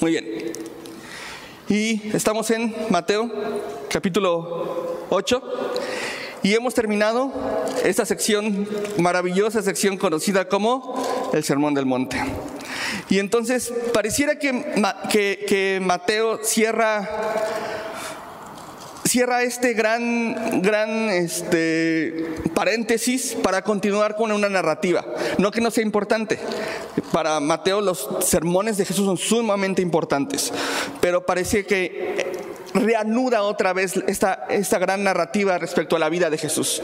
Muy bien. Y estamos en Mateo capítulo 8 y hemos terminado esta sección, maravillosa sección conocida como el Sermón del Monte. Y entonces pareciera que, que, que Mateo cierra cierra este gran, gran este, paréntesis para continuar con una narrativa. No que no sea importante. Para Mateo los sermones de Jesús son sumamente importantes, pero parece que reanuda otra vez esta, esta gran narrativa respecto a la vida de Jesús.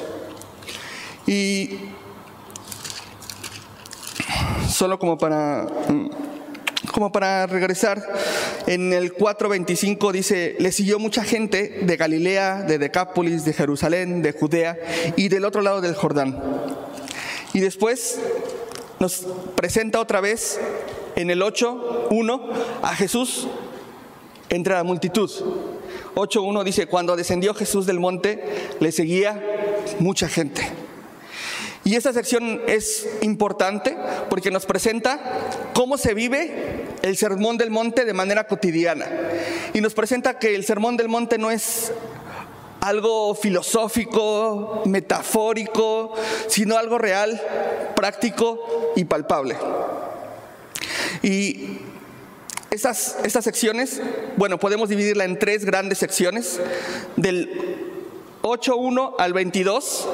Y solo como para como para regresar, en el 4.25 dice, le siguió mucha gente de Galilea, de Decápolis, de Jerusalén, de Judea y del otro lado del Jordán. Y después nos presenta otra vez en el 8.1 a Jesús entre la multitud. 8.1 dice, cuando descendió Jesús del monte, le seguía mucha gente. Y esta sección es importante porque nos presenta cómo se vive el sermón del monte de manera cotidiana. Y nos presenta que el sermón del monte no es algo filosófico, metafórico, sino algo real, práctico y palpable. Y estas, estas secciones, bueno, podemos dividirla en tres grandes secciones, del 8.1 al 22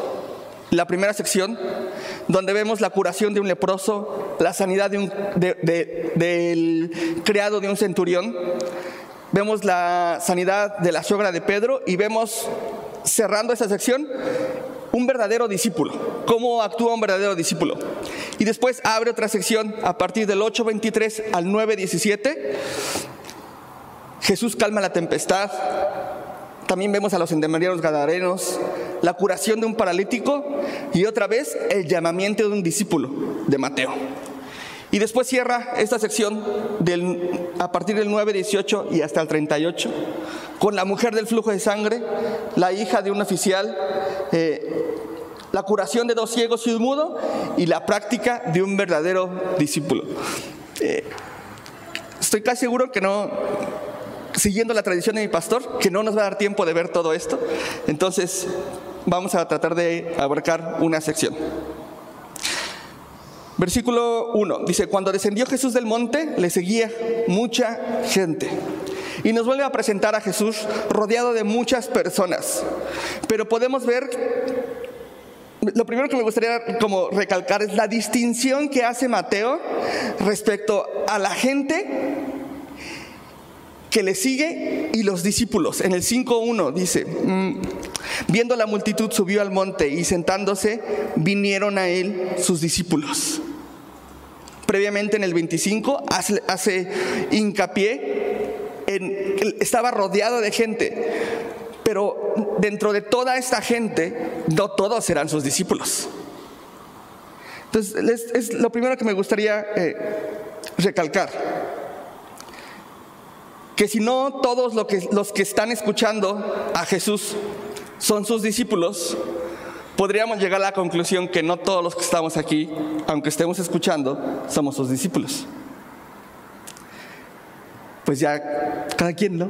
la primera sección, donde vemos la curación de un leproso, la sanidad del criado de un centurión, vemos la sanidad de la suegra de Pedro y vemos, cerrando esa sección, un verdadero discípulo, cómo actúa un verdadero discípulo. Y después abre otra sección a partir del 8.23 al 9.17. Jesús calma la tempestad, también vemos a los endemoniados gadarenos, la curación de un paralítico y otra vez el llamamiento de un discípulo de Mateo. Y después cierra esta sección del, a partir del 9.18 y hasta el 38 con la mujer del flujo de sangre, la hija de un oficial, eh, la curación de dos ciegos y un mudo y la práctica de un verdadero discípulo. Eh, estoy casi seguro que no, siguiendo la tradición de mi pastor, que no nos va a dar tiempo de ver todo esto. Entonces, vamos a tratar de abarcar una sección. Versículo 1 dice, cuando descendió Jesús del monte, le seguía mucha gente. Y nos vuelve a presentar a Jesús rodeado de muchas personas. Pero podemos ver, lo primero que me gustaría como recalcar es la distinción que hace Mateo respecto a la gente que le sigue y los discípulos. En el 5.1 dice, mm, viendo la multitud subió al monte y sentándose vinieron a él sus discípulos. Previamente en el 25 hace, hace hincapié en que estaba rodeado de gente, pero dentro de toda esta gente no todos serán sus discípulos. Entonces es, lo primero que me gustaría eh, recalcar que si no todos los que están escuchando a Jesús son sus discípulos, podríamos llegar a la conclusión que no todos los que estamos aquí, aunque estemos escuchando, somos sus discípulos. Pues ya, cada quien, ¿no?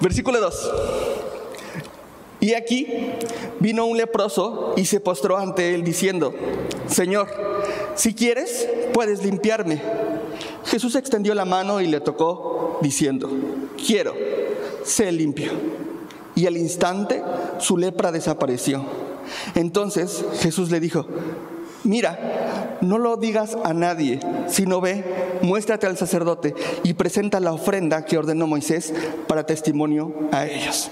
Versículo 2. Y aquí vino un leproso y se postró ante él diciendo, Señor, si quieres, puedes limpiarme. Jesús extendió la mano y le tocó diciendo, quiero, sé limpio. Y al instante su lepra desapareció. Entonces Jesús le dijo, mira, no lo digas a nadie, sino ve, muéstrate al sacerdote y presenta la ofrenda que ordenó Moisés para testimonio a ellos.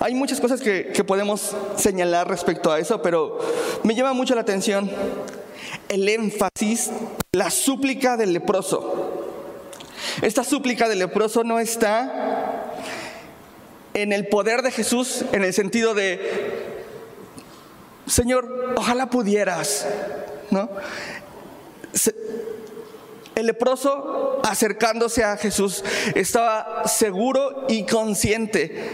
Hay muchas cosas que, que podemos señalar respecto a eso, pero me llama mucho la atención el énfasis, la súplica del leproso. Esta súplica del leproso no está en el poder de Jesús en el sentido de, Señor, ojalá pudieras, ¿no? El leproso acercándose a Jesús estaba seguro y consciente,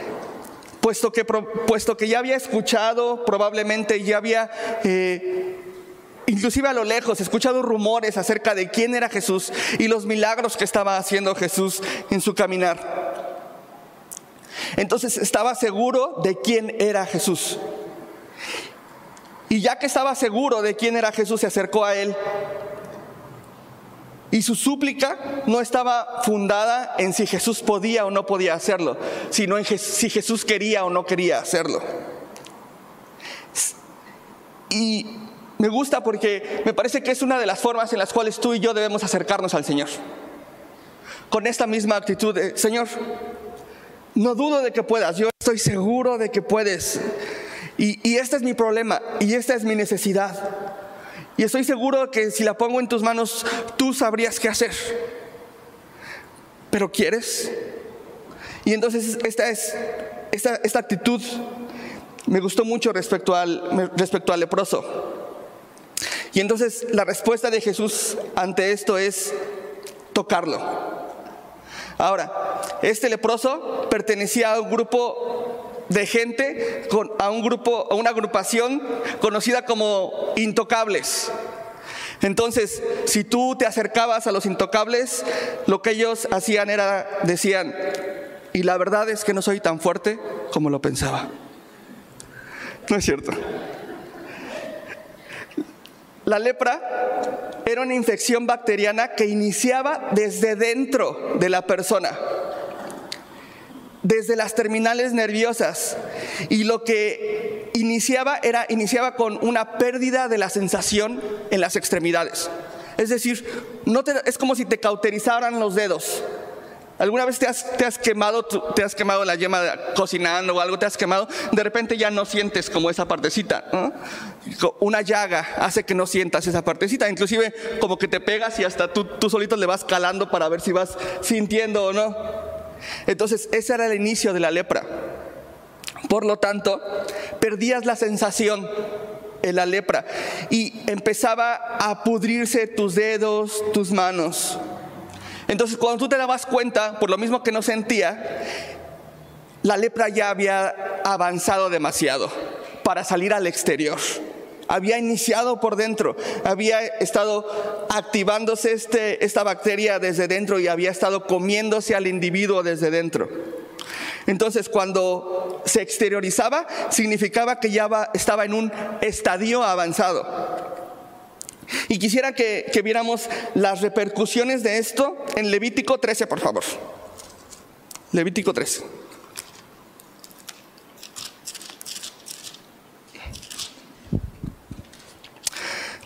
puesto que, puesto que ya había escuchado, probablemente ya había eh, inclusive a lo lejos, escuchado rumores acerca de quién era Jesús y los milagros que estaba haciendo Jesús en su caminar. Entonces estaba seguro de quién era Jesús. Y ya que estaba seguro de quién era Jesús, se acercó a él. Y su súplica no estaba fundada en si Jesús podía o no podía hacerlo, sino en si Jesús quería o no quería hacerlo. Y me gusta porque me parece que es una de las formas en las cuales tú y yo debemos acercarnos al Señor. Con esta misma actitud de, Señor, no dudo de que puedas, yo estoy seguro de que puedes. Y, este es mi problema y esta es mi necesidad. Y estoy seguro que si la pongo en tus manos, tú sabrías qué hacer. Pero ¿quieres? Y entonces esta es esta, esta actitud me gustó mucho respecto al, respecto al leproso. Y entonces la respuesta de Jesús ante esto es tocarlo. Ahora, este leproso pertenecía a un grupo de gente, a un grupo, a una agrupación conocida como intocables. Entonces, si tú te acercabas a los intocables, lo que ellos hacían era, decían, y la verdad es que no soy tan fuerte como lo pensaba. No es cierto. La lepra era una infección bacteriana que iniciaba desde dentro de la persona, desde las terminales nerviosas. Y lo que iniciaba era iniciaba con una pérdida de la sensación en las extremidades. Es decir, no es como si te cauterizaran los dedos. ¿Alguna vez te has, quemado, te has quemado la yema cocinando o algo, te has quemado? De repente ya no sientes como esa partecita. Una llaga hace que no sientas esa partecita. Inclusive como que te pegas y hasta tú, tú solito le vas calando para ver si vas sintiendo o no. Entonces ese era el inicio de la lepra. Por lo tanto, perdías la sensación en la lepra y empezaba a pudrirse tus dedos, tus manos. Entonces cuando tú te dabas cuenta, por lo mismo que no sentía, la lepra ya había avanzado demasiado para salir al exterior. Había iniciado por dentro, había estado activándose este, esta bacteria desde dentro y había estado comiéndose al individuo desde dentro. Entonces, cuando se exteriorizaba, significaba que ya estaba en un estadio avanzado. Y quisiera que, viéramos las repercusiones de esto en Levítico 13, por favor. Levítico 13.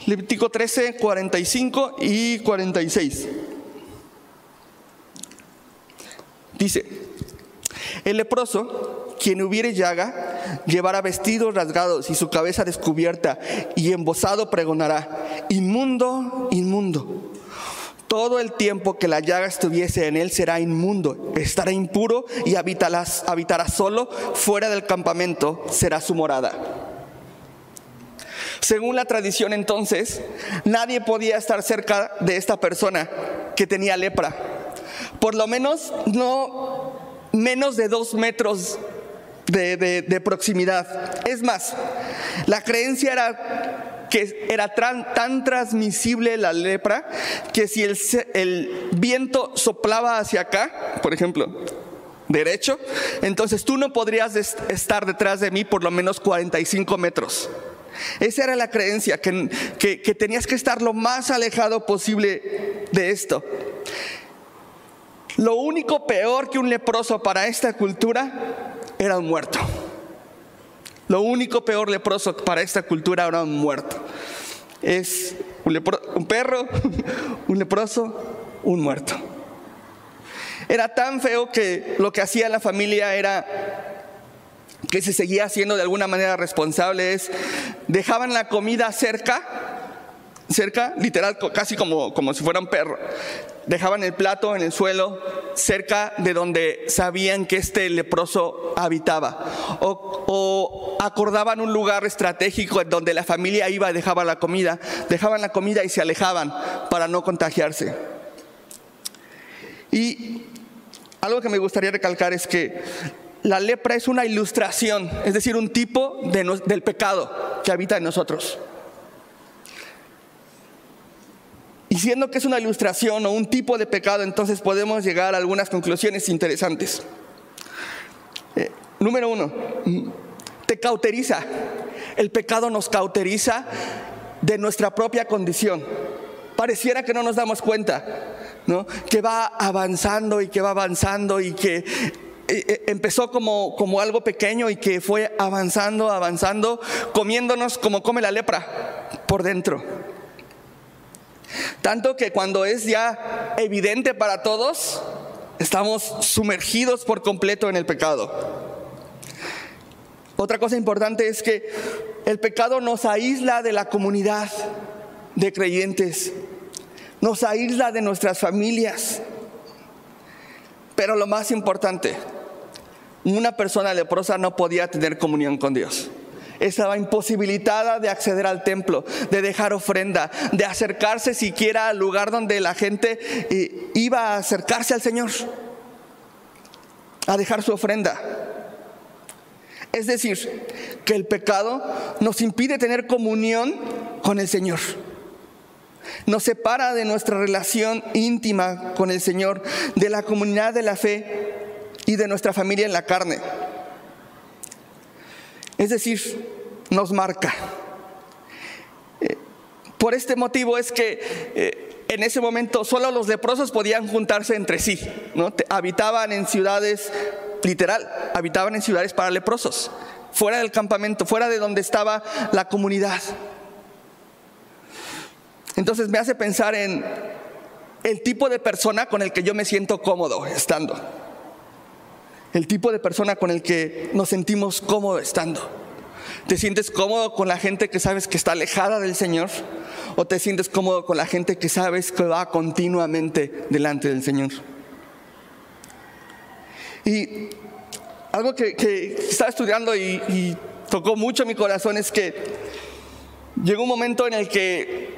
Levítico 13, 45 y 46. Dice, el leproso quien hubiere llaga, llevará vestidos rasgados y su cabeza descubierta, y embosado pregonará, inmundo, inmundo. Todo el tiempo que la llaga estuviese en él será inmundo, estará impuro y habitará, habitará solo fuera del campamento, será su morada. Según la tradición entonces, nadie podía estar cerca de esta persona que tenía lepra. Por lo menos no menos de dos metros de, proximidad. Es más, la creencia era que era tan, transmisible la lepra que si el, viento soplaba hacia acá, por ejemplo, derecho, entonces tú no podrías estar detrás de mí por lo menos 45 metros. Esa era la creencia, que, que, tenías que estar lo más alejado posible de esto. Lo único peor que un leproso para esta cultura era un muerto. Lo único peor leproso para esta cultura era un muerto. Es un, perro, un leproso, un muerto. Era tan feo que lo que hacía la familia era que se seguía haciendo de alguna manera responsable es dejaban la comida cerca cerca, literal, casi como, como si fuera un perro. Dejaban el plato en el suelo cerca de donde sabían que este leproso habitaba. O, acordaban un lugar estratégico en donde la familia iba y dejaba la comida. Dejaban la comida y se alejaban para no contagiarse. Y algo que me gustaría recalcar es que la lepra es una ilustración, es decir, un tipo del pecado que habita en nosotros. Y siendo que es una ilustración o un tipo de pecado, entonces podemos llegar a algunas conclusiones interesantes. Eh, número uno, te cauteriza. El pecado nos cauteriza de nuestra propia condición. Pareciera que no nos damos cuenta, ¿no? Que va avanzando y que va avanzando y que eh, eh, empezó como, como algo pequeño y que fue avanzando, avanzando, comiéndonos como come la lepra por dentro. Tanto que cuando es ya evidente para todos, estamos sumergidos por completo en el pecado. Otra cosa importante es que el pecado nos aísla de la comunidad de creyentes, nos aísla de nuestras familias. Pero lo más importante, una persona leprosa no podía tener comunión con Dios. Estaba imposibilitada de acceder al templo, de dejar ofrenda, de acercarse siquiera al lugar donde la gente eh, iba a acercarse al Señor, a dejar su ofrenda. Es decir, que el pecado nos impide tener comunión con el Señor. Nos separa de nuestra relación íntima con el Señor, de la comunidad de la fe y de nuestra familia en la carne. Es decir, nos marca. Eh, por este motivo es que eh, en ese momento solo los leprosos podían juntarse entre sí, ¿no? Habitaban en ciudades literal, habitaban en ciudades para leprosos, fuera del campamento, fuera de donde estaba la comunidad. Entonces me hace pensar en el tipo de persona con el que yo me siento cómodo estando. El tipo de persona con el que nos sentimos cómodo estando. ¿Te sientes cómodo con la gente que sabes que está alejada del Señor? ¿O te sientes cómodo con la gente que sabes que va continuamente delante del Señor? Y algo que, estaba estudiando y, tocó mucho mi corazón es que llegó un momento en el que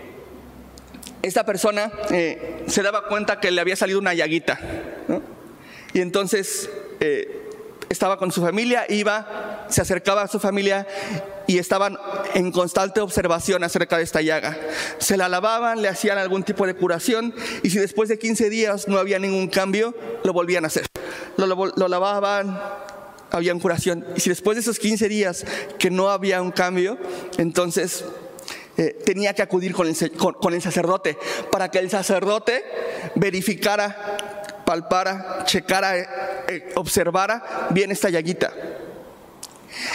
esta persona eh, se daba cuenta que le había salido una llaguita. Y entonces eh, estaba con su familia, iba, se acercaba a su familia y estaban en constante observación acerca de esta llaga. Se la lavaban, le hacían algún tipo de curación y si después de 15 días no había ningún cambio, lo volvían a hacer lo, lavaban, había curación. Y si después de esos 15 días que no había un cambio, entonces eh, tenía que acudir con el, con, el, sacerdote para que el sacerdote verificara, palpara, checara, eh, eh, observara bien esta llaguita.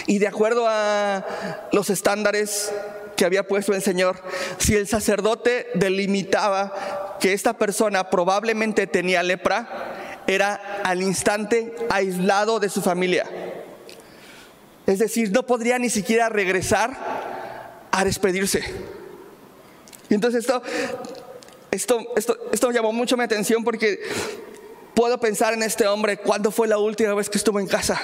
Y de acuerdo a los estándares que había puesto el Señor, si el sacerdote delimitaba que esta persona probablemente tenía lepra, era al instante aislado de su familia. Es decir, no podría ni siquiera regresar a despedirse. Y entonces esto, esto, esto, esto llamó mucho mi atención porque puedo pensar en este hombre, ¿cuándo fue la última vez que estuvo en casa?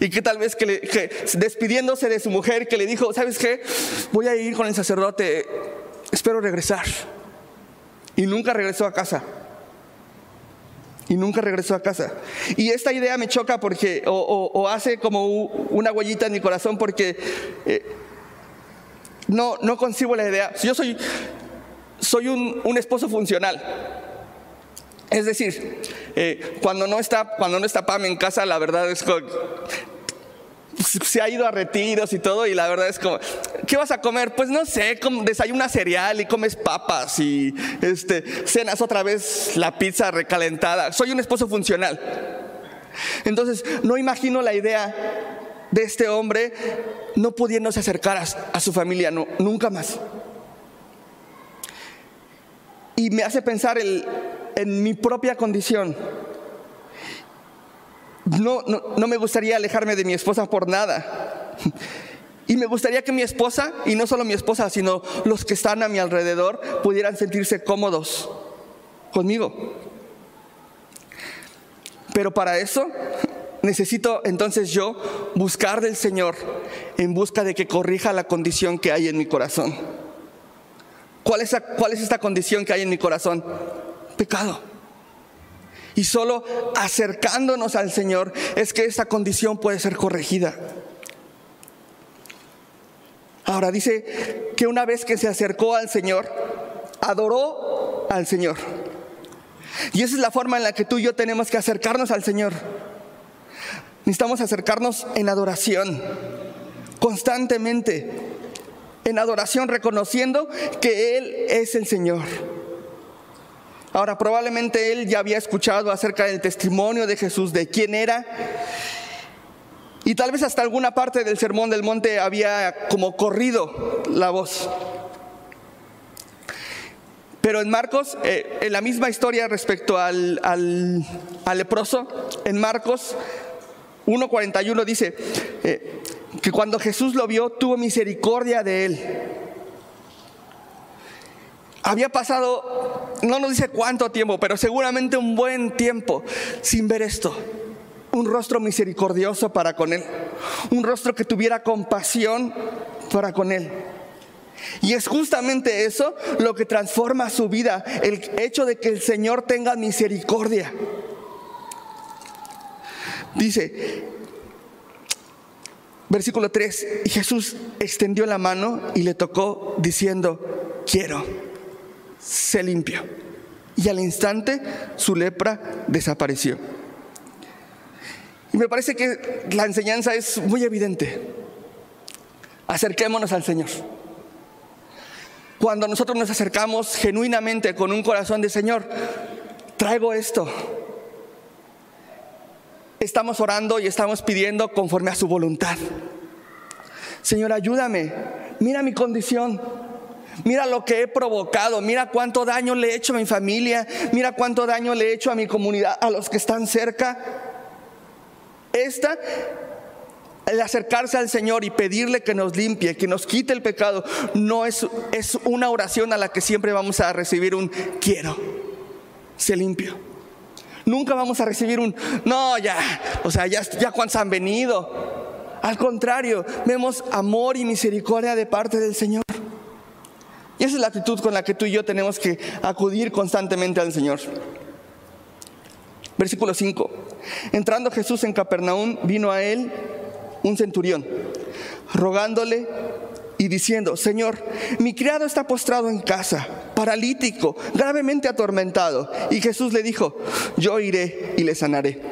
Y que tal vez que, que, despidiéndose de su mujer, que le dijo, ¿sabes qué? Voy a ir con el sacerdote, espero regresar. Y nunca regresó a casa y nunca regresó a casa. Y esta idea me choca porque, o, hace como una huellita en mi corazón porque eh, no, no concibo la idea. Yo soy, soy un, esposo funcional. Es decir, eh, cuando, no está, cuando no está en casa, la verdad es que se ha ido a retiros y todo y la verdad es como, ¿qué vas a comer? Pues no sé, desayunas cereal y comes papas y este, cenas otra vez la pizza recalentada. Soy un esposo funcional. Entonces, no imagino la idea de este hombre no pudiéndose acercar a, su familia, no, nunca más. Y me hace pensar en mi propia condición no, no, me gustaría alejarme de mi esposa por nada. Y me gustaría que mi esposa, y no solo mi esposa, sino los que están a mi alrededor, pudieran sentirse cómodos conmigo. Pero para eso necesito entonces yo buscar del Señor en busca de que corrija la condición que hay en mi corazón. ¿Cuál es, cuál es esta condición que hay en mi corazón? Pecado. Y solo acercándonos al Señor es que esa condición puede ser corregida. Ahora dice que una vez que se acercó al Señor, adoró al Señor. Y esa es la forma en la que tú y yo tenemos que acercarnos al Señor. Necesitamos acercarnos en adoración, constantemente, en adoración, reconociendo que Él es el Señor. Ahora, probablemente Él ya había escuchado acerca del testimonio de Jesús, de quién era, y tal vez hasta alguna parte del Sermón del Monte había como corrido la voz. Pero en Marcos, eh, en la misma historia respecto al, al, leproso, en Marcos 1.41 dice eh, que cuando Jesús lo vio, tuvo misericordia de él. Había pasado, no nos dice cuánto tiempo, pero seguramente un buen tiempo sin ver esto. Un rostro misericordioso para con él. Un rostro que tuviera compasión para con él. Y es justamente eso lo que transforma su vida, el hecho de que el Señor tenga misericordia. Dice, versículo 3, y Jesús extendió la mano y le tocó diciendo, quiero, se limpió. Y al instante su lepra desapareció. Y me parece que la enseñanza es muy evidente. Acerquémonos al Señor. Cuando nosotros nos acercamos genuinamente con un corazón de Señor, traigo esto. Estamos orando y estamos pidiendo conforme a su voluntad. Señor, ayúdame. Mira mi condición. Mira lo que he provocado, mira cuánto daño le he hecho a mi familia, mira cuánto daño le he hecho a mi comunidad, a los que están cerca. Esta el acercarse al Señor y pedirle que nos limpie, que nos quite el pecado, no es, es una oración a la que siempre vamos a recibir un quiero, se limpio. Nunca vamos a recibir un no, ya, o sea, ya, ya cuántos han venido. Al contrario, vemos amor y misericordia de parte del Señor. Y esa es la actitud con la que tú y yo tenemos que acudir constantemente al Señor. Versículo 5. Entrando Jesús en Capernaum, vino a él un centurión, rogándole y diciendo, Señor, mi criado está postrado en casa, paralítico, gravemente atormentado. Y Jesús le dijo, yo iré y le sanaré.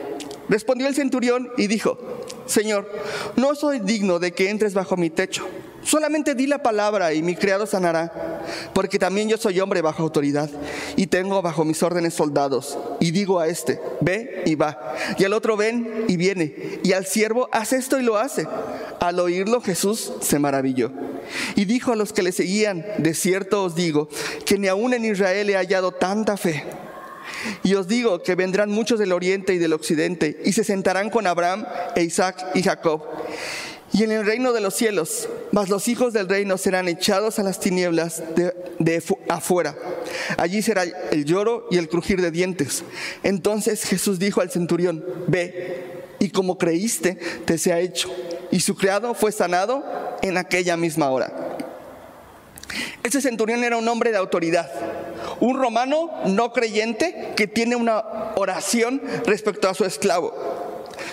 Respondió el centurión y dijo, Señor, no soy digno de que entres bajo mi techo Solamente di la palabra y mi criado sanará, porque también yo soy hombre bajo autoridad y tengo bajo mis órdenes soldados. Y digo a este, ve y va. Y al otro ven y viene. Y al siervo, hace esto y lo hace. Al oírlo Jesús se maravilló. Y dijo a los que le seguían, de cierto os digo, que ni aún en Israel he hallado tanta fe. Y os digo que vendrán muchos del oriente y del occidente y se sentarán con Abraham e Isaac y Jacob y en el reino de los cielos, mas los hijos del reino serán echados a las tinieblas de, afuera. Allí será el lloro y el crujir de dientes. Entonces Jesús dijo al centurión, ve, y como creíste, te sea hecho. Y su criado fue sanado en aquella misma hora. Ese centurión era un hombre de autoridad, un romano no creyente que tiene una oración respecto a su esclavo.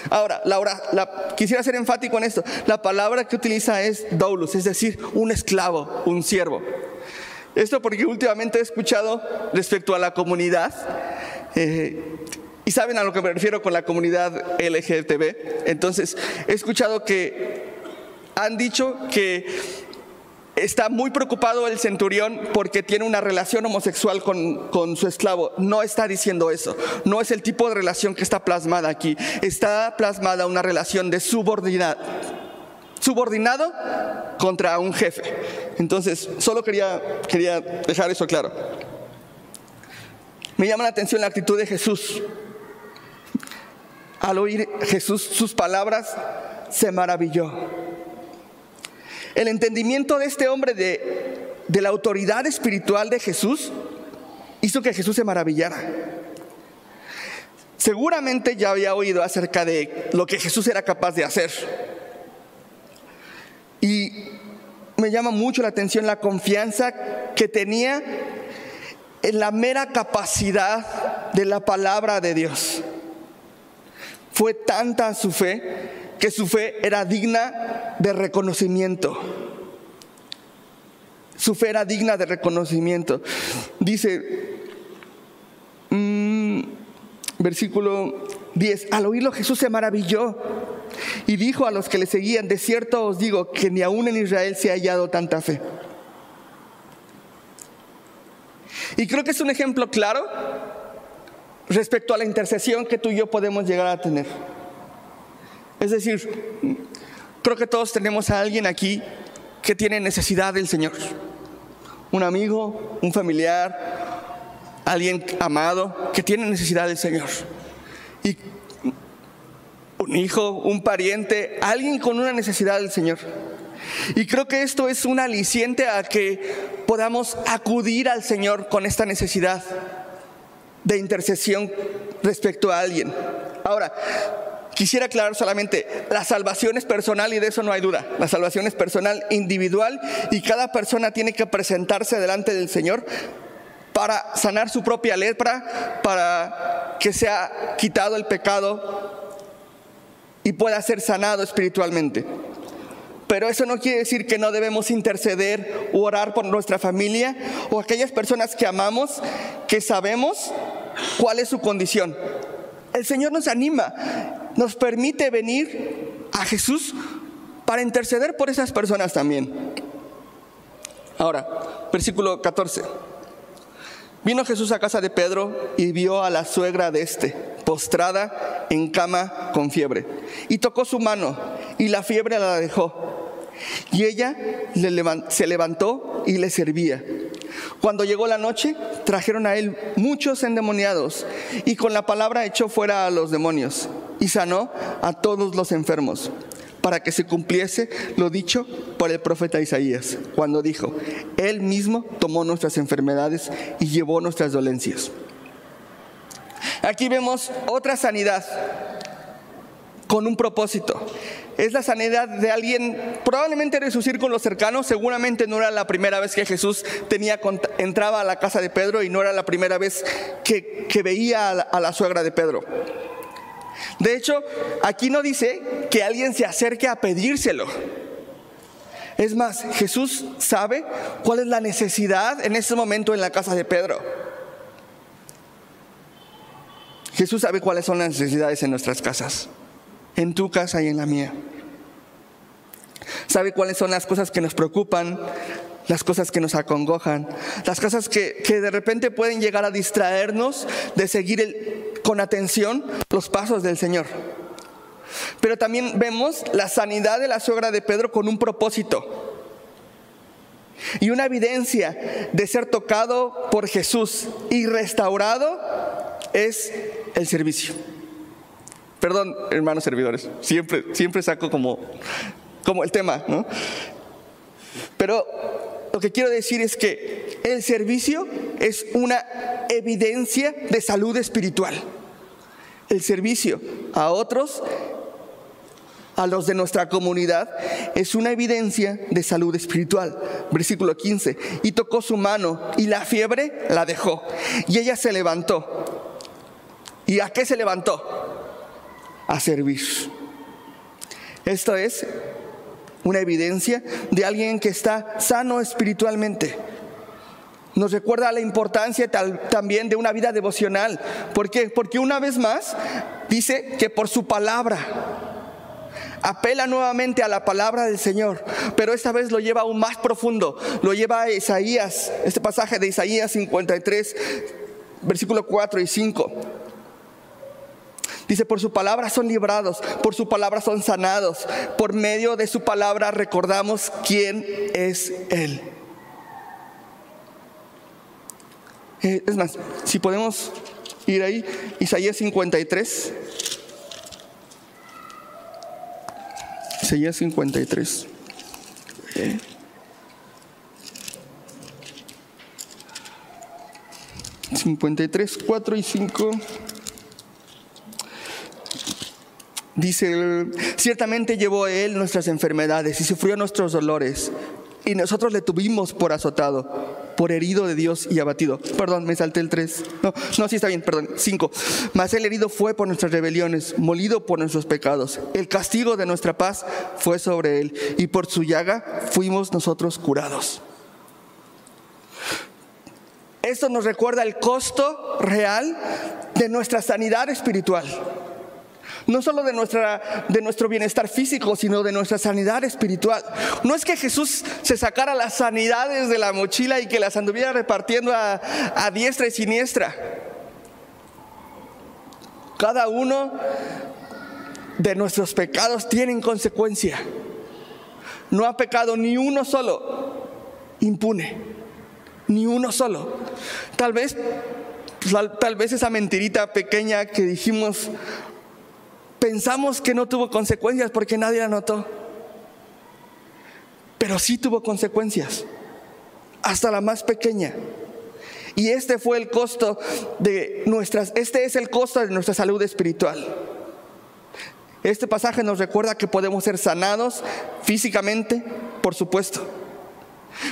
Ahora, la, quisiera ser enfático en esto. La palabra que utiliza es doulos, es decir, un esclavo, un siervo. Esto porque últimamente he escuchado respecto a la comunidad, eh, y saben a lo que me refiero con la comunidad LGTB. Entonces, he escuchado que han dicho que Está muy preocupado el centurión porque tiene una relación homosexual con, su esclavo. No está diciendo eso. No es el tipo de relación que está plasmada aquí. Está plasmada una relación de subordinado, subordinado contra un jefe. Entonces, solo quería, quería dejar eso claro. Me llama la atención la actitud de Jesús. Al oír Jesús sus palabras, se maravilló el entendimiento de este hombre de, la autoridad espiritual de Jesús hizo que Jesús se maravillara. Seguramente ya había oído acerca de lo que Jesús era capaz de hacer. Y me llama mucho la atención la confianza que tenía en la mera capacidad de la palabra de Dios. Fue tanta su fe que su fe era digna de reconocimiento. Su fe era digna de reconocimiento. Dice, mm, versículo 10, al oírlo Jesús se maravilló y dijo a los que le seguían, de cierto os digo que ni aún en Israel se ha hallado tanta fe. Y creo que es un ejemplo claro respecto a la intercesión que tú y yo podemos llegar a tener. Es decir, creo que todos tenemos a alguien aquí que tiene necesidad del Señor. Un amigo, un familiar, alguien amado que tiene necesidad del Señor. Y un hijo, un pariente, alguien con una necesidad del Señor. Y creo que esto es un aliciente a que podamos acudir al Señor con esta necesidad de intercesión respecto a alguien. Ahora, quisiera aclarar solamente, la salvación es personal y de eso no hay duda. La salvación es personal, individual y cada persona tiene que presentarse delante del Señor para sanar su propia lepra, para que sea quitado el pecado y pueda ser sanado espiritualmente. Pero eso no quiere decir que no debemos interceder o orar por nuestra familia o aquellas personas que amamos, que sabemos cuál es su condición. El Señor nos anima, nos permite venir a Jesús para interceder por esas personas también. Ahora, versículo 14. Vino Jesús a casa de Pedro y vio a la suegra de este, postrada en cama con fiebre, y tocó su mano, y la fiebre la dejó y ella se levantó y le servía. Cuando llegó la noche, trajeron a él muchos endemoniados y con la palabra echó fuera a los demonios y sanó a todos los enfermos para que se cumpliese lo dicho por el profeta Isaías, cuando dijo, Él mismo tomó nuestras enfermedades y llevó nuestras dolencias. Aquí vemos otra sanidad con un propósito es la sanidad de alguien, probablemente de su círculo cercano, seguramente no era la primera vez que Jesús entraba a la casa de Pedro y no era la primera vez que, veía a la, a la suegra de Pedro. De hecho, aquí no dice que alguien se acerque a pedírselo. Es más, Jesús sabe cuál es la necesidad en ese momento en la casa de Pedro. Jesús sabe cuáles son las necesidades en nuestras casas en tu casa y en la mía. Sabe cuáles son las cosas que nos preocupan, las cosas que nos acongojan, las cosas que, de repente pueden llegar a distraernos de seguir con atención los pasos del Señor. Pero también vemos la sanidad de la suegra de Pedro con un propósito. Y una evidencia de ser tocado por Jesús y restaurado es el servicio. Perdón, hermanos servidores, siempre, siempre saco como, como el tema, ¿no? Pero lo que quiero decir es que el servicio es una evidencia de salud espiritual. El servicio a otros, a los de nuestra comunidad, es una evidencia de salud espiritual. Versículo 15. Y tocó su mano y la fiebre la dejó. Y ella se levantó. ¿Y a qué se levantó? A servir. Esto es una evidencia de alguien que está sano espiritualmente. Nos recuerda la importancia también de una vida devocional. ¿Por qué? Porque una vez más dice que por su palabra apela nuevamente a la palabra del Señor, pero esta vez lo lleva aún más profundo, lo lleva a Isaías, este pasaje de Isaías 53, versículo 4 y 5. Dice, por su palabra son librados, por su palabra son sanados, por medio de su palabra recordamos quién es Él. Eh, es más, si podemos ir ahí, Isaías 53. Isaías 53. 53, 4 y 5. Dice, ciertamente llevó él nuestras enfermedades y sufrió nuestros dolores. Y nosotros le tuvimos por azotado, por herido de Dios y abatido. Perdón, me salté el 3. No, no, sí está bien, perdón. 5. Mas el herido fue por nuestras rebeliones, molido por nuestros pecados. El castigo de nuestra paz fue sobre él y por su llaga fuimos nosotros curados. Esto nos recuerda el costo real de nuestra sanidad espiritual. No solo de, nuestra, de nuestro bienestar físico, sino de nuestra sanidad espiritual. No es que Jesús se sacara las sanidades de la mochila y que las anduviera repartiendo a, a diestra y siniestra. Cada uno de nuestros pecados tienen consecuencia. No ha pecado ni uno solo impune, ni uno solo. Tal vez, tal vez esa mentirita pequeña que dijimos, pensamos que no tuvo consecuencias porque nadie la notó. Pero sí tuvo consecuencias, hasta la más pequeña. Y este fue el costo de nuestras, este es el costo de nuestra salud espiritual. Este pasaje nos recuerda que podemos ser sanados físicamente, por supuesto.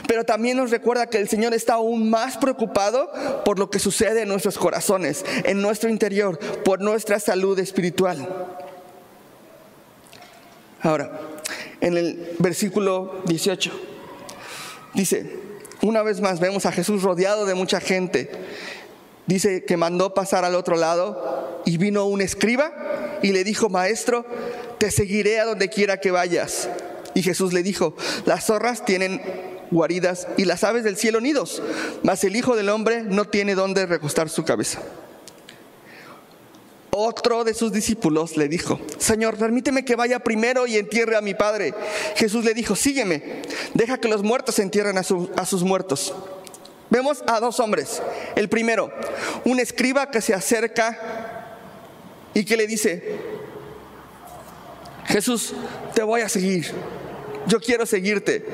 Pero también nos recuerda que el Señor está aún más preocupado por lo que sucede en nuestros corazones, en nuestro interior, por nuestra salud espiritual. Ahora, en el versículo 18, dice, una vez más vemos a Jesús rodeado de mucha gente. Dice que mandó pasar al otro lado y vino un escriba y le dijo, maestro, te seguiré a donde quiera que vayas. Y Jesús le dijo, las zorras tienen guaridas y las aves del cielo nidos, mas el Hijo del Hombre no tiene donde recostar su cabeza. Otro de sus discípulos le dijo, Señor, permíteme que vaya primero y entierre a mi padre. Jesús le dijo, sígueme, deja que los muertos entierren a, sus muertos. Vemos a dos hombres. El primero, un escriba que se acerca y que le dice, Jesús, te voy a seguir, yo quiero seguirte.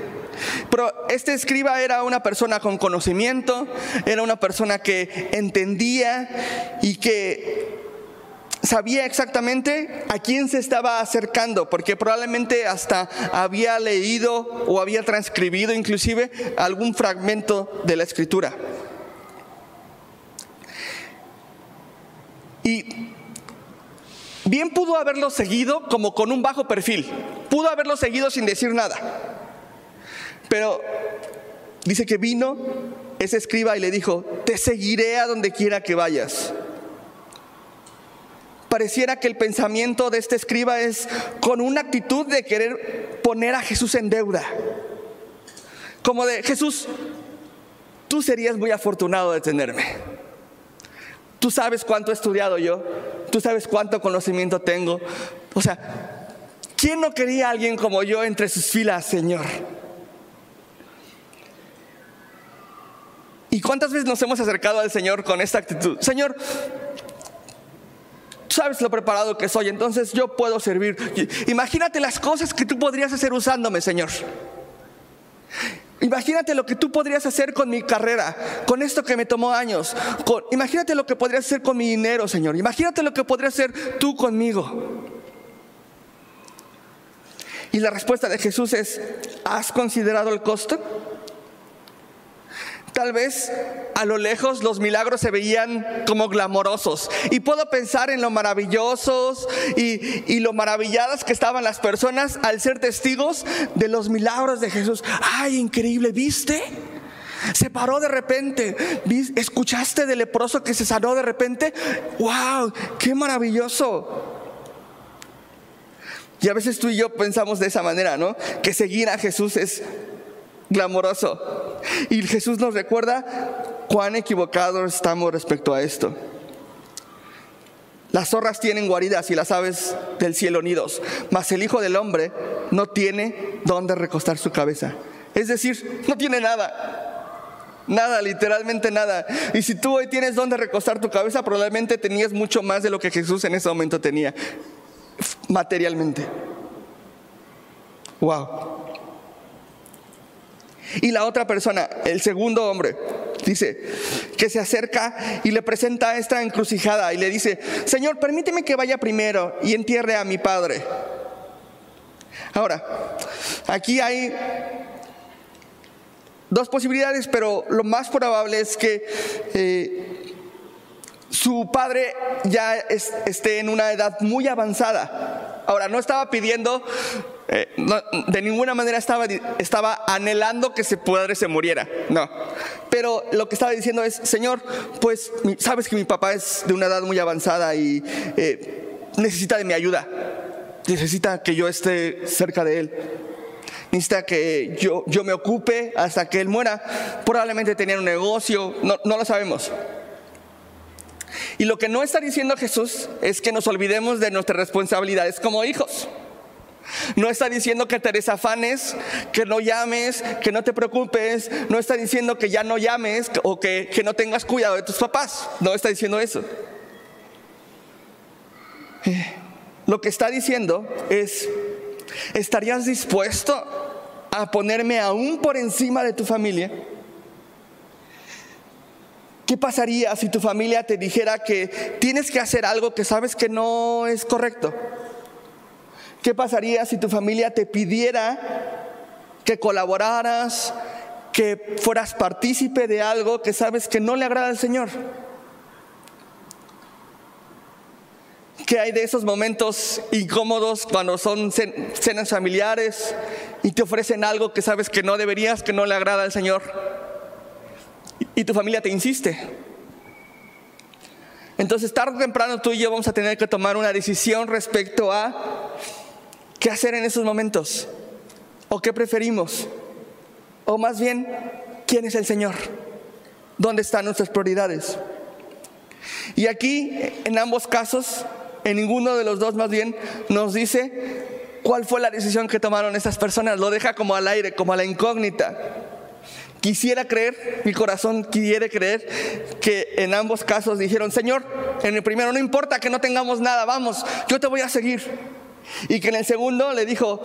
Pero este escriba era una persona con conocimiento, era una persona que entendía y que sabía exactamente a quién se estaba acercando, porque probablemente hasta había leído o había transcribido inclusive algún fragmento de la escritura. Y Bien pudo haberlo seguido como con un bajo perfil. Pudo haberlo seguido sin decir nada. Pero dice que vino ese escriba y le dijo, te seguiré a donde quiera que vayas. Pareciera que el pensamiento de este escriba es con una actitud de querer poner a Jesús en deuda. Como de, Jesús, tú serías muy afortunado de tenerme. Tú sabes cuánto he estudiado yo, tú sabes cuánto conocimiento tengo. O sea, ¿quién no quería a alguien como yo entre sus filas, Señor? ¿Y cuántas veces nos hemos acercado al Señor con esta actitud? Señor, tú sabes lo preparado que soy, entonces yo puedo servir. Imagínate las cosas que tú podrías hacer usándome, Señor. Imagínate lo que tú podrías hacer con mi carrera, con esto que me tomó años. imagínate lo que podrías hacer con mi dinero, Señor. Imagínate lo que podrías hacer tú conmigo. Y la respuesta de Jesús es, ¿has considerado el costo? Tal vez a lo lejos los milagros se veían como glamorosos. Y puedo pensar en lo maravillosos y, lo maravilladas que estaban las personas al ser testigos de los milagros de Jesús. ¡Ay, increíble! ¿Viste? Se paró de repente. ¿Escuchaste del leproso que se sanó de repente? ¡Wow! ¡Qué maravilloso! Y a veces tú y yo pensamos de esa manera, ¿no? Que seguir a Jesús es glamoroso. Y Jesús nos recuerda cuán equivocados estamos respecto a esto. Las zorras tienen guaridas y las aves del cielo nidos, mas el Hijo del Hombre no tiene dónde recostar su cabeza. Es decir, no tiene nada. Nada, literalmente nada. Y si tú hoy tienes dónde recostar tu cabeza, probablemente tenías mucho más de lo que Jesús en ese momento tenía, materialmente. Wow. Y la otra persona, el segundo hombre, dice, que se acerca y le presenta esta encrucijada y le dice, Señor, permíteme que vaya primero y entierre a mi padre. Ahora, aquí hay dos posibilidades, pero lo más probable es que eh, su padre ya esté en una edad muy avanzada. Ahora, no estaba pidiendo Eh, de ninguna manera estaba, anhelando que su padre se muriera, no. Pero lo que estaba diciendo es, Señor, pues sabes que mi papá es de una edad muy avanzada y eh, necesita de mi ayuda, necesita que yo esté cerca de él, necesita que yo, me ocupe hasta que él muera. Probablemente tenía un negocio, no, no lo sabemos. Y lo que no está diciendo Jesús es que nos olvidemos de nuestras responsabilidades como hijos. No está diciendo que te desafanes, que no llames, que no te preocupes. No está diciendo que ya no llames o que, que no tengas cuidado de tus papás. No está diciendo eso. Eh, lo que está diciendo es, ¿estarías dispuesto a ponerme aún por encima de tu familia? ¿Qué pasaría si tu familia te dijera que tienes que hacer algo que sabes que no es correcto? ¿Qué pasaría si tu familia te pidiera que colaboraras, que fueras partícipe de algo que sabes que no le agrada al Señor? ¿Qué hay de esos momentos incómodos cuando son cenas familiares y te ofrecen algo que sabes que no deberías, que no le agrada al Señor? y tu familia te insiste. Entonces, tarde o temprano tú y yo vamos a tener que tomar una decisión respecto a qué hacer en esos momentos, o qué preferimos, o más bien, quién es el Señor, dónde están nuestras prioridades. Y aquí, en ambos casos, en ninguno de los dos más bien, nos dice cuál fue la decisión que tomaron esas personas, lo deja como al aire, como a la incógnita. Quisiera creer, mi corazón quiere creer que en ambos casos dijeron, Señor, en el primero no importa que no tengamos nada, vamos, yo te voy a seguir. Y que en el segundo le dijo,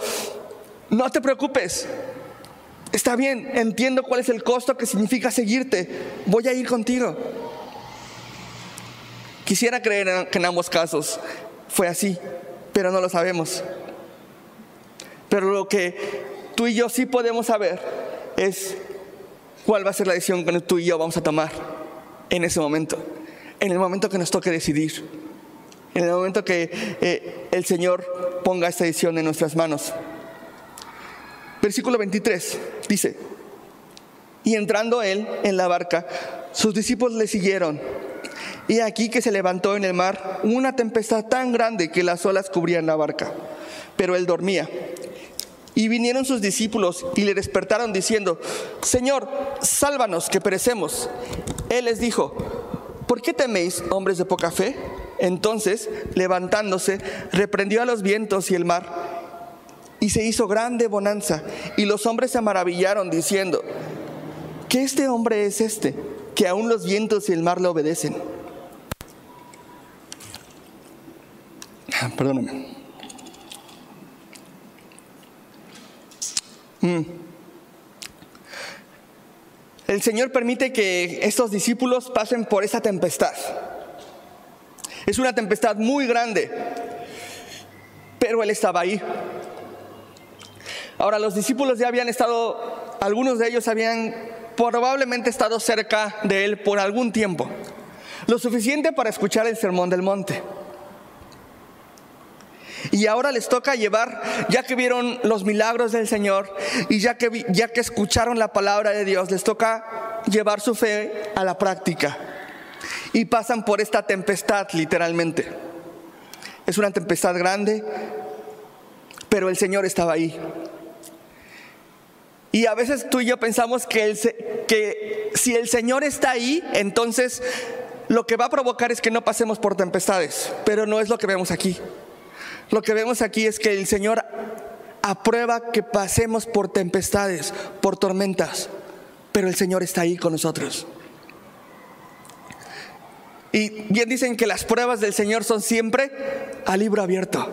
no te preocupes, está bien, entiendo cuál es el costo que significa seguirte, voy a ir contigo. Quisiera creer que en ambos casos fue así, pero no lo sabemos. Pero lo que tú y yo sí podemos saber es cuál va a ser la decisión que tú y yo vamos a tomar en ese momento, en el momento que nos toque decidir, en el momento que eh, el Señor ponga esta decisión en nuestras manos. Versículo 23 dice, y entrando él en la barca, sus discípulos le siguieron. Y aquí que se levantó en el mar una tempestad tan grande que las olas cubrían la barca, pero él dormía. Y vinieron sus discípulos y le despertaron diciendo, Señor, sálvanos que perecemos. Él les dijo, ¿por qué teméis, hombres de poca fe? Entonces, levantándose, reprendió a los vientos y el mar, y se hizo grande bonanza, y los hombres se maravillaron diciendo, ¿qué este hombre es este, que aún los vientos y el mar le obedecen? Perdóname. Mm. El Señor permite que estos discípulos pasen por esa tempestad. Es una tempestad muy grande, pero Él estaba ahí. Ahora, los discípulos ya habían estado, algunos de ellos habían probablemente estado cerca de Él por algún tiempo, lo suficiente para escuchar el sermón del monte. Y ahora les toca llevar, ya que vieron los milagros del Señor y ya que, ya que escucharon la palabra de Dios, les toca llevar su fe a la práctica. Y pasan por esta tempestad literalmente. Es una tempestad grande, pero el Señor estaba ahí. Y a veces tú y yo pensamos que, si el Señor está ahí, entonces lo que va a provocar es que no pasemos por tempestades, pero no es lo que vemos aquí. Lo que vemos aquí es que el Señor aprueba que pasemos por tempestades, por tormentas, pero el Señor está ahí con nosotros. Y bien dicen que las pruebas del Señor son siempre a libro abierto.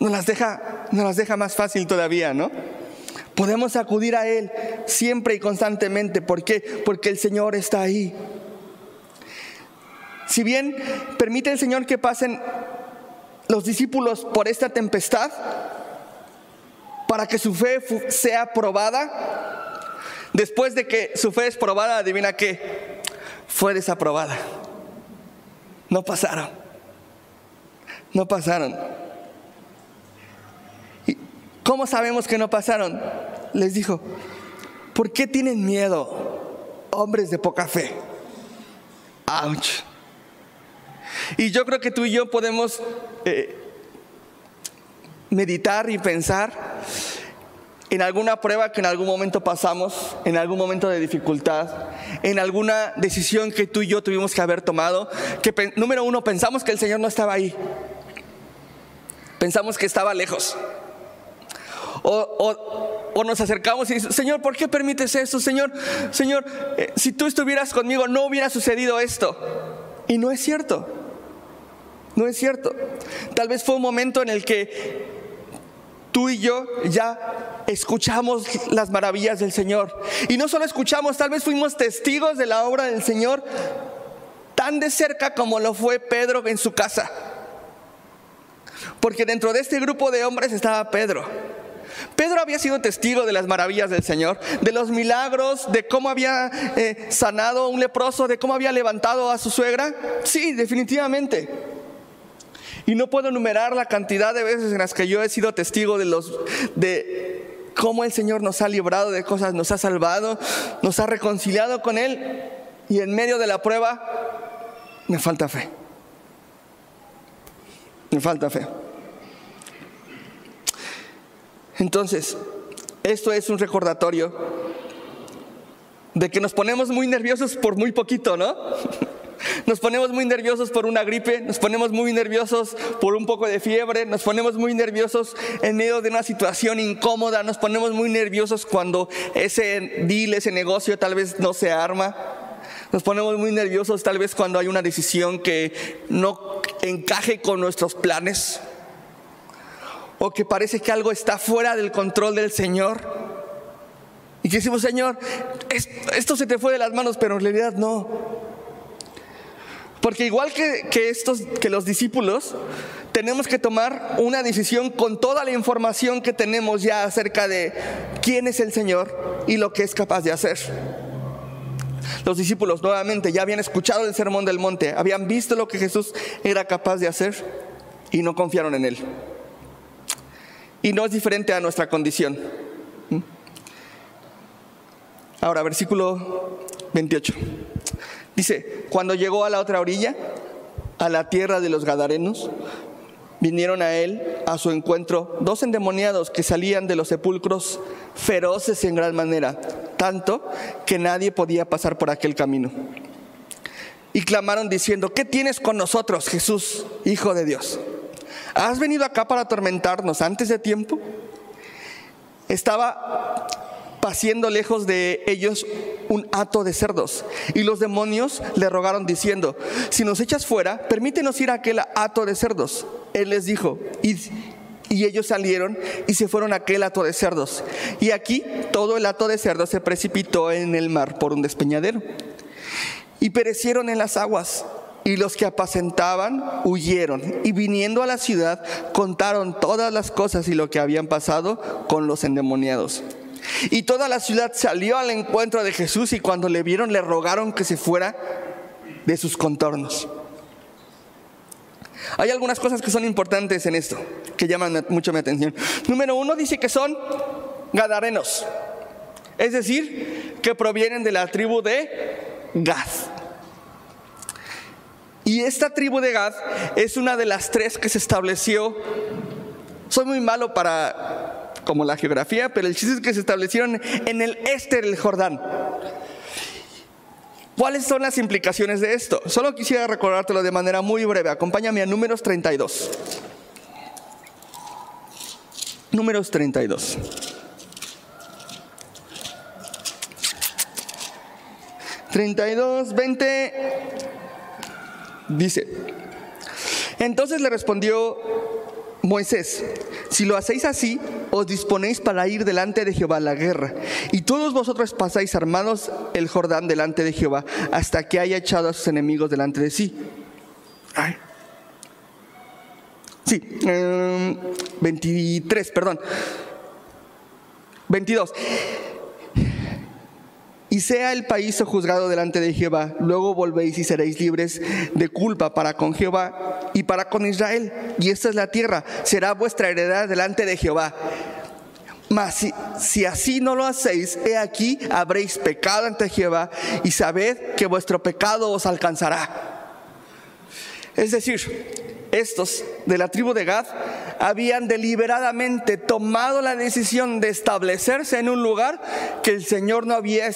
Nos las deja, nos las deja más fácil todavía, ¿no? Podemos acudir a Él siempre y constantemente. ¿Por qué? Porque el Señor está ahí. Si bien permite el Señor que pasen los discípulos por esta tempestad para que su fe sea probada. Después de que su fe es probada, adivina qué, fue desaprobada. No pasaron. No pasaron. ¿Cómo sabemos que no pasaron? Les dijo, ¿por qué tienen miedo, hombres de poca fe? ¡Auch! Y yo creo que tú y yo podemos eh, meditar y pensar en alguna prueba que en algún momento pasamos, en algún momento de dificultad, en alguna decisión que tú y yo tuvimos que haber tomado, que número uno, pensamos que el Señor no estaba ahí, pensamos que estaba lejos. O, nos acercamos y decimos, Señor, ¿por qué permites esto? Señor, Señor, eh, si tú estuvieras conmigo no hubiera sucedido esto. Y no es cierto. No es cierto. Tal vez fue un momento en el que tú y yo ya escuchamos las maravillas del Señor. Y no solo escuchamos, tal vez fuimos testigos de la obra del Señor tan de cerca como lo fue Pedro en su casa. Porque dentro de este grupo de hombres estaba Pedro. Pedro había sido testigo de las maravillas del Señor, de los milagros, de cómo había eh, sanado a un leproso, de cómo había levantado a su suegra. Sí, definitivamente. Y no puedo enumerar la cantidad de veces en las que yo he sido testigo de los de cómo el Señor nos ha librado de cosas, nos ha salvado, nos ha reconciliado con él y en medio de la prueba me falta fe. Me falta fe. Entonces, esto es un recordatorio de que nos ponemos muy nerviosos por muy poquito, ¿no? Nos ponemos muy nerviosos por una gripe, nos ponemos muy nerviosos por un poco de fiebre, nos ponemos muy nerviosos en medio de una situación incómoda, nos ponemos muy nerviosos cuando ese deal, ese negocio tal vez no se arma. Nos ponemos muy nerviosos tal vez cuando hay una decisión que no encaje con nuestros planes o que parece que algo está fuera del control del Señor. Y decimos, Señor, esto se te fue de las manos, pero en realidad no. Porque igual que, estos, que los discípulos, tenemos que tomar una decisión con toda la información que tenemos ya acerca de quién es el Señor y lo que es capaz de hacer. Los discípulos nuevamente ya habían escuchado el sermón del monte, habían visto lo que Jesús era capaz de hacer y no confiaron en él. Y no es diferente a nuestra condición. ¿Mm? Ahora, versículo 28. Dice, cuando llegó a la otra orilla, a la tierra de los Gadarenos, vinieron a él, a su encuentro, dos endemoniados que salían de los sepulcros feroces en gran manera, tanto que nadie podía pasar por aquel camino. Y clamaron diciendo, ¿qué tienes con nosotros, Jesús, Hijo de Dios? ¿Has venido acá para atormentarnos antes de tiempo? Estaba paciendo lejos de ellos un hato de cerdos. Y los demonios le rogaron diciendo, si nos echas fuera, permítenos ir a aquel hato de cerdos. Él les dijo, y, y ellos salieron y se fueron a aquel hato de cerdos. Y aquí todo el hato de cerdos se precipitó en el mar por un despeñadero. Y perecieron en las aguas. Y los que apacentaban huyeron y viniendo a la ciudad contaron todas las cosas y lo que habían pasado con los endemoniados. Y toda la ciudad salió al encuentro de Jesús y cuando le vieron le rogaron que se fuera de sus contornos. Hay algunas cosas que son importantes en esto, que llaman mucho mi atención. Número uno dice que son gadarenos, es decir, que provienen de la tribu de Gad. Y esta tribu de Gad es una de las tres que se estableció. Soy muy malo para como la geografía, pero el chiste es que se establecieron en el este del Jordán. ¿Cuáles son las implicaciones de esto? Solo quisiera recordártelo de manera muy breve. Acompáñame a números 32. Números 32. ...32, 20... Dice... Entonces le respondió Moisés, si lo hacéis así, os disponéis para ir delante de Jehová a la guerra. Y todos vosotros pasáis armados el Jordán delante de Jehová hasta que haya echado a sus enemigos delante de sí. Sí, 23, em, perdón. 22 y sea el país juzgado delante de Jehová. Luego volvéis y seréis libres de culpa para con Jehová y para con Israel. Y esta es la tierra, será vuestra heredad delante de Jehová. Mas si, si, así no lo hacéis, he aquí habréis pecado ante Jehová y sabed que vuestro pecado os alcanzará. Es decir, estos de la tribu de Gad habían deliberadamente tomado la decisión de establecerse en un lugar que el Señor no había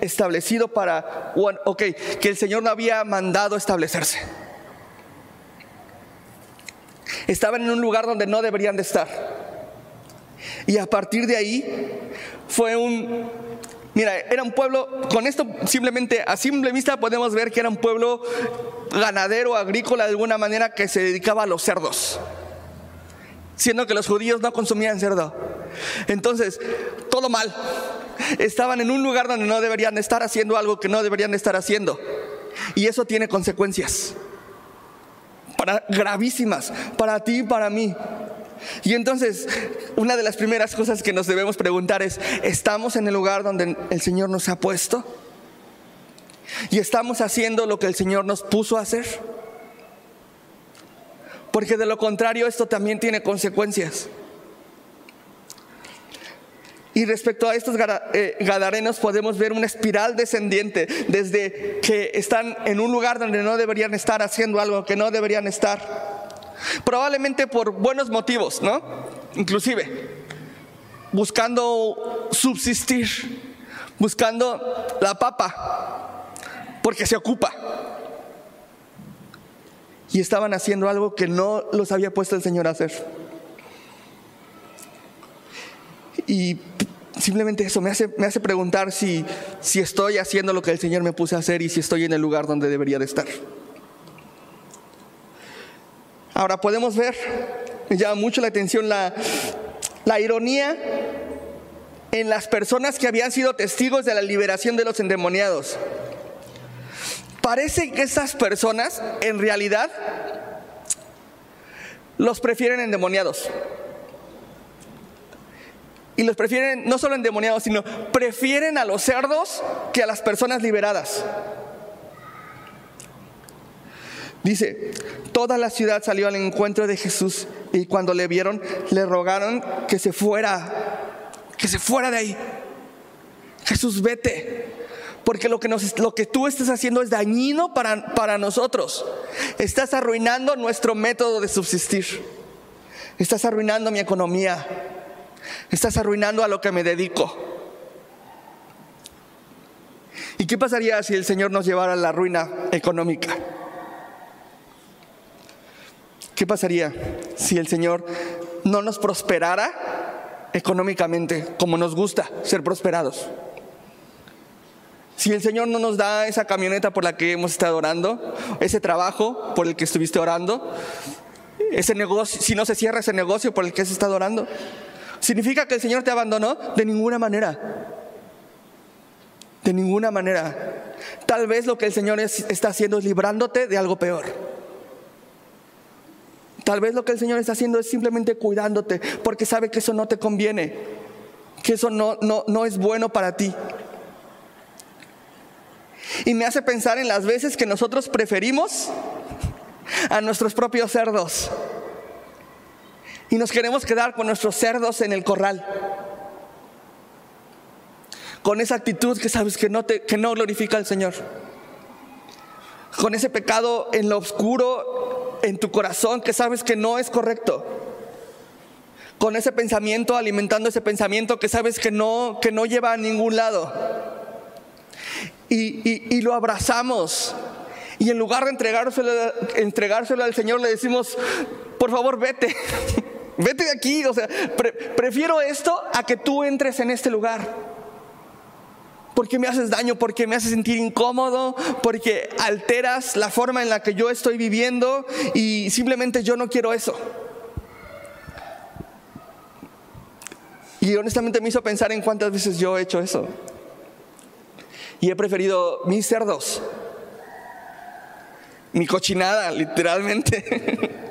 establecido para, ok, que el Señor no había mandado establecerse. Estaban en un lugar donde no deberían de estar. Y a partir de ahí fue un, mira, era un pueblo, con esto simplemente a simple vista podemos ver que era un pueblo ganadero, agrícola de alguna manera que se dedicaba a los cerdos, siendo que los judíos no consumían cerdo. Entonces, todo mal. Estaban en un lugar donde no deberían estar haciendo algo que no deberían estar haciendo. Y eso tiene consecuencias para, gravísimas para ti y para mí. Y entonces, una de las primeras cosas que nos debemos preguntar es, ¿estamos en el lugar donde el Señor nos ha puesto? ¿Y estamos haciendo lo que el Señor nos puso a hacer? Porque de lo contrario esto también tiene consecuencias. Y respecto a estos eh, gadarenos podemos ver una espiral descendiente desde que están en un lugar donde no deberían estar haciendo algo que no deberían estar. Probablemente por buenos motivos, ¿no? Inclusive buscando subsistir, buscando la papa, porque se ocupa. Y estaban haciendo algo que no los había puesto el Señor a hacer. Y simplemente eso me hace, me hace preguntar si, si estoy haciendo lo que el Señor me puse a hacer y si estoy en el lugar donde debería de estar. Ahora podemos ver, me llama mucho la atención la, ironía en las personas que habían sido testigos de la liberación de los endemoniados. Parece que esas personas en realidad los prefieren endemoniados. Y los prefieren no solo endemoniados, sino prefieren a los cerdos que a las personas liberadas. Dice, toda la ciudad salió al encuentro de Jesús y cuando le vieron le rogaron que se fuera, que se fuera de ahí. Jesús, vete, porque lo que, tú estás haciendo es dañino para, para nosotros. Estás arruinando nuestro método de subsistir. Estás arruinando mi economía. Estás arruinando a lo que me dedico. ¿Y qué pasaría si el Señor nos llevara a la ruina económica? ¿Qué pasaría si el Señor no nos prosperara económicamente como nos gusta ser prosperados? Si el Señor no nos da esa camioneta por la que hemos estado orando, ese trabajo por el que estuviste orando, ese negocio, si no se cierra ese negocio por el que has estado orando, ¿Significa que el Señor te abandonó? De ninguna manera. De ninguna manera. Tal vez lo que el Señor está haciendo es librándote de algo peor. Tal vez lo que el Señor está haciendo es simplemente cuidándote porque sabe que eso no te conviene, que eso no, no, no es bueno para ti. Y me hace pensar en las veces que nosotros preferimos a nuestros propios cerdos y nos queremos quedar con nuestros cerdos en el corral. Con esa actitud que sabes que no, te, que no glorifica al Señor. Con ese pecado en lo oscuro en tu corazón que sabes que no es correcto. Con ese pensamiento, alimentando ese pensamiento que sabes que no, que no lleva a ningún lado. Y, y, lo abrazamos. Y en lugar de entregárselo, entregárselo al Señor, le decimos, por favor, vete. Vete de aquí, o sea, prefiero esto a que tú entres en este lugar. Porque me haces daño, porque me haces sentir incómodo, porque alteras la forma en la que yo estoy viviendo y simplemente yo no quiero eso. Y honestamente me hizo pensar en cuántas veces yo he hecho eso. Y he preferido mis cerdos, mi cochinada, literalmente.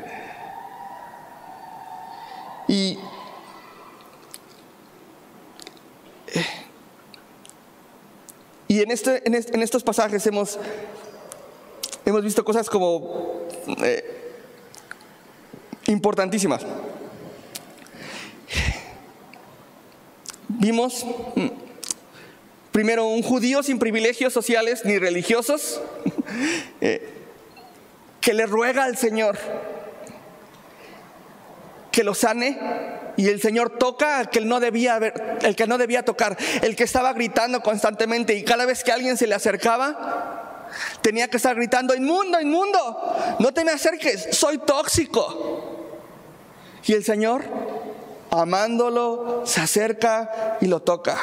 Y y en, este, en, estos pasajes hemos, hemos visto cosas como eh, importantísimas. vimos mm, primero un judío sin privilegios sociales ni religiosos eh, que le ruega al Señor que lo sane y el Señor toca al que no debía el que no debía tocar, el que estaba gritando constantemente y cada vez que alguien se le acercaba tenía que estar gritando inmundo, inmundo, no te me acerques, soy tóxico. Y el Señor amándolo se acerca y lo toca.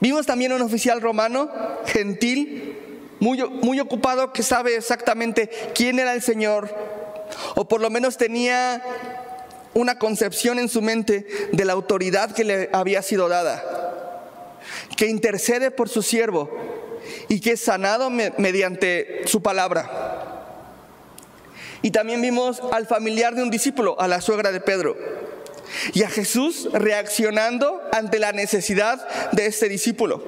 Vimos también un oficial romano, gentil, muy, muy ocupado, que sabe exactamente quién era el Señor, o por lo menos tenía una concepción en su mente de la autoridad que le había sido dada, que intercede por su siervo y que es sanado mediante su palabra. Y también vimos al familiar de un discípulo, a la suegra de Pedro, y a Jesús reaccionando ante la necesidad de este discípulo.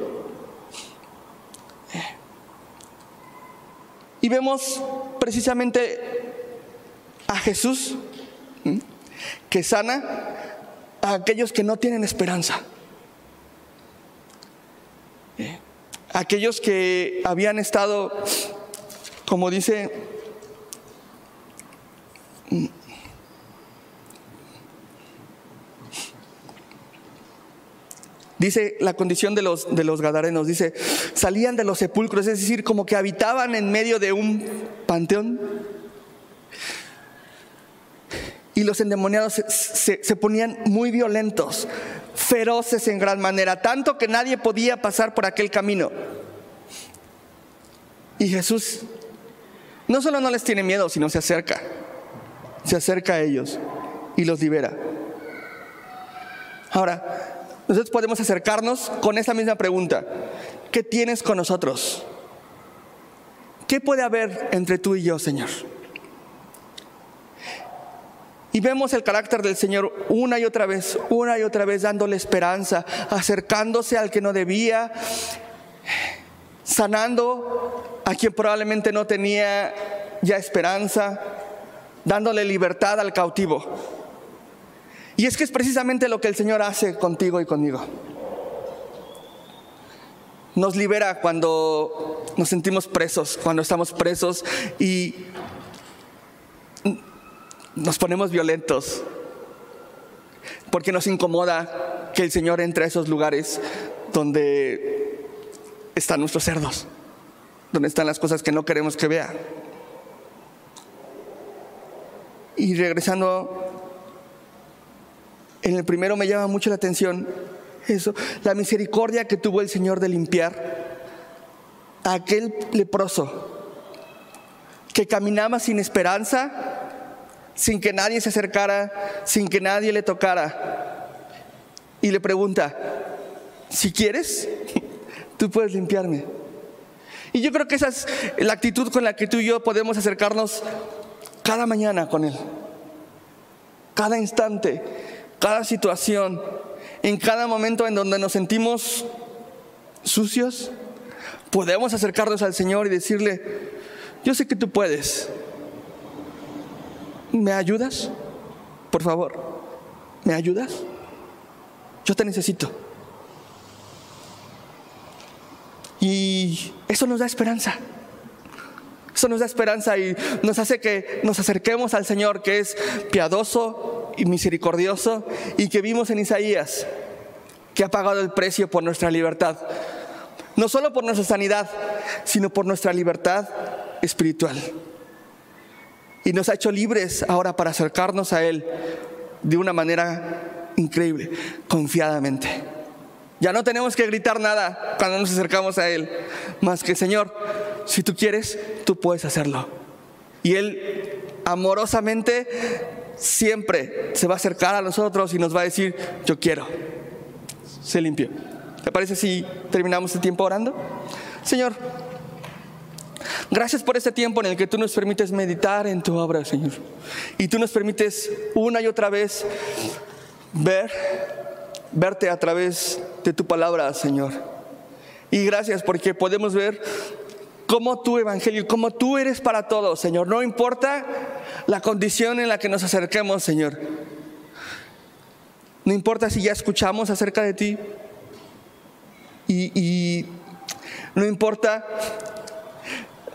Y vemos precisamente a Jesús que sana a aquellos que no tienen esperanza. Aquellos que habían estado, como dice, Dice la condición de los, de los gadarenos, dice, salían de los sepulcros, es decir, como que habitaban en medio de un panteón. Y los endemoniados se, se ponían muy violentos, feroces en gran manera, tanto que nadie podía pasar por aquel camino. Y Jesús no solo no les tiene miedo, sino se acerca, se acerca a ellos y los libera. Ahora, nosotros podemos acercarnos con esa misma pregunta. ¿Qué tienes con nosotros? ¿Qué puede haber entre tú y yo, Señor? Y vemos el carácter del Señor una y otra vez, una y otra vez dándole esperanza, acercándose al que no debía, sanando a quien probablemente no tenía ya esperanza, dándole libertad al cautivo. Y es que es precisamente lo que el Señor hace contigo y conmigo. Nos libera cuando nos sentimos presos, cuando estamos presos y nos ponemos violentos, porque nos incomoda que el Señor entre a esos lugares donde están nuestros cerdos, donde están las cosas que no queremos que vea. Y regresando en el primero me llama mucho la atención eso, la misericordia que tuvo el Señor de limpiar a aquel leproso que caminaba sin esperanza, sin que nadie se acercara, sin que nadie le tocara. Y le pregunta, si quieres, tú puedes limpiarme. Y yo creo que esa es la actitud con la que tú y yo podemos acercarnos cada mañana con Él, cada instante cada situación, en cada momento en donde nos sentimos sucios, podemos acercarnos al Señor y decirle, yo sé que tú puedes. ¿Me ayudas? Por favor, ¿me ayudas? Yo te necesito. Y eso nos da esperanza. Eso nos da esperanza y nos hace que nos acerquemos al Señor, que es piadoso, y misericordioso y que vimos en Isaías, que ha pagado el precio por nuestra libertad. No solo por nuestra sanidad, sino por nuestra libertad espiritual. Y nos ha hecho libres ahora para acercarnos a Él de una manera increíble, confiadamente. Ya no tenemos que gritar nada cuando nos acercamos a Él, más que Señor, si tú quieres, tú puedes hacerlo. Y Él amorosamente siempre se va a acercar a nosotros y nos va a decir, yo quiero. Se limpia. ¿Te parece si terminamos el tiempo orando? Señor, gracias por este tiempo en el que tú nos permites meditar en tu obra, Señor. Y tú nos permites una y otra vez ver, verte a través de tu palabra, Señor. Y gracias porque podemos ver como tu evangelio, como tú eres para todos, Señor. No importa la condición en la que nos acerquemos, Señor. No importa si ya escuchamos acerca de ti. Y, y no importa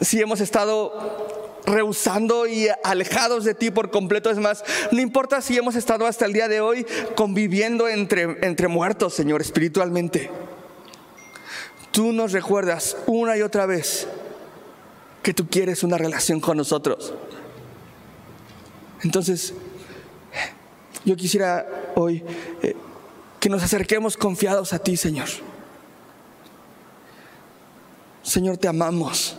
si hemos estado rehusando y alejados de ti por completo. Es más, no importa si hemos estado hasta el día de hoy conviviendo entre, entre muertos, Señor, espiritualmente. Tú nos recuerdas una y otra vez que tú quieres una relación con nosotros. Entonces, yo quisiera hoy eh, que nos acerquemos confiados a ti, Señor. Señor, te amamos.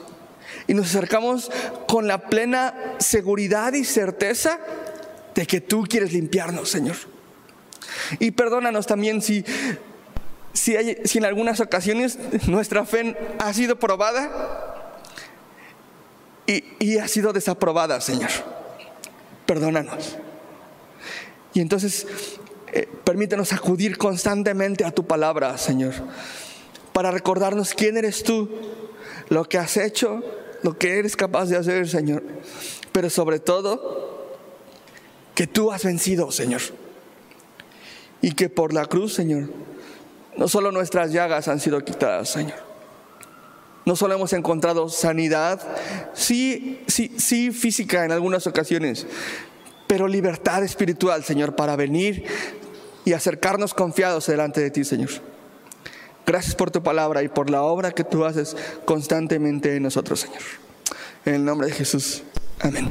Y nos acercamos con la plena seguridad y certeza de que tú quieres limpiarnos, Señor. Y perdónanos también si, si, en algunas ocasiones nuestra fe ha sido probada y, y ha sido desaprobada, Señor. Perdónanos. Y entonces eh, permítenos acudir constantemente a tu palabra, Señor, para recordarnos quién eres tú, lo que has hecho, lo que eres capaz de hacer, Señor, pero sobre todo que tú has vencido, Señor. Y que por la cruz, Señor, no solo nuestras llagas han sido quitadas, Señor. No solo hemos encontrado sanidad, sí, sí, sí física en algunas ocasiones, pero libertad espiritual, Señor, para venir y acercarnos confiados delante de ti, Señor. Gracias por tu palabra y por la obra que tú haces constantemente en nosotros, Señor. En el nombre de Jesús. Amén.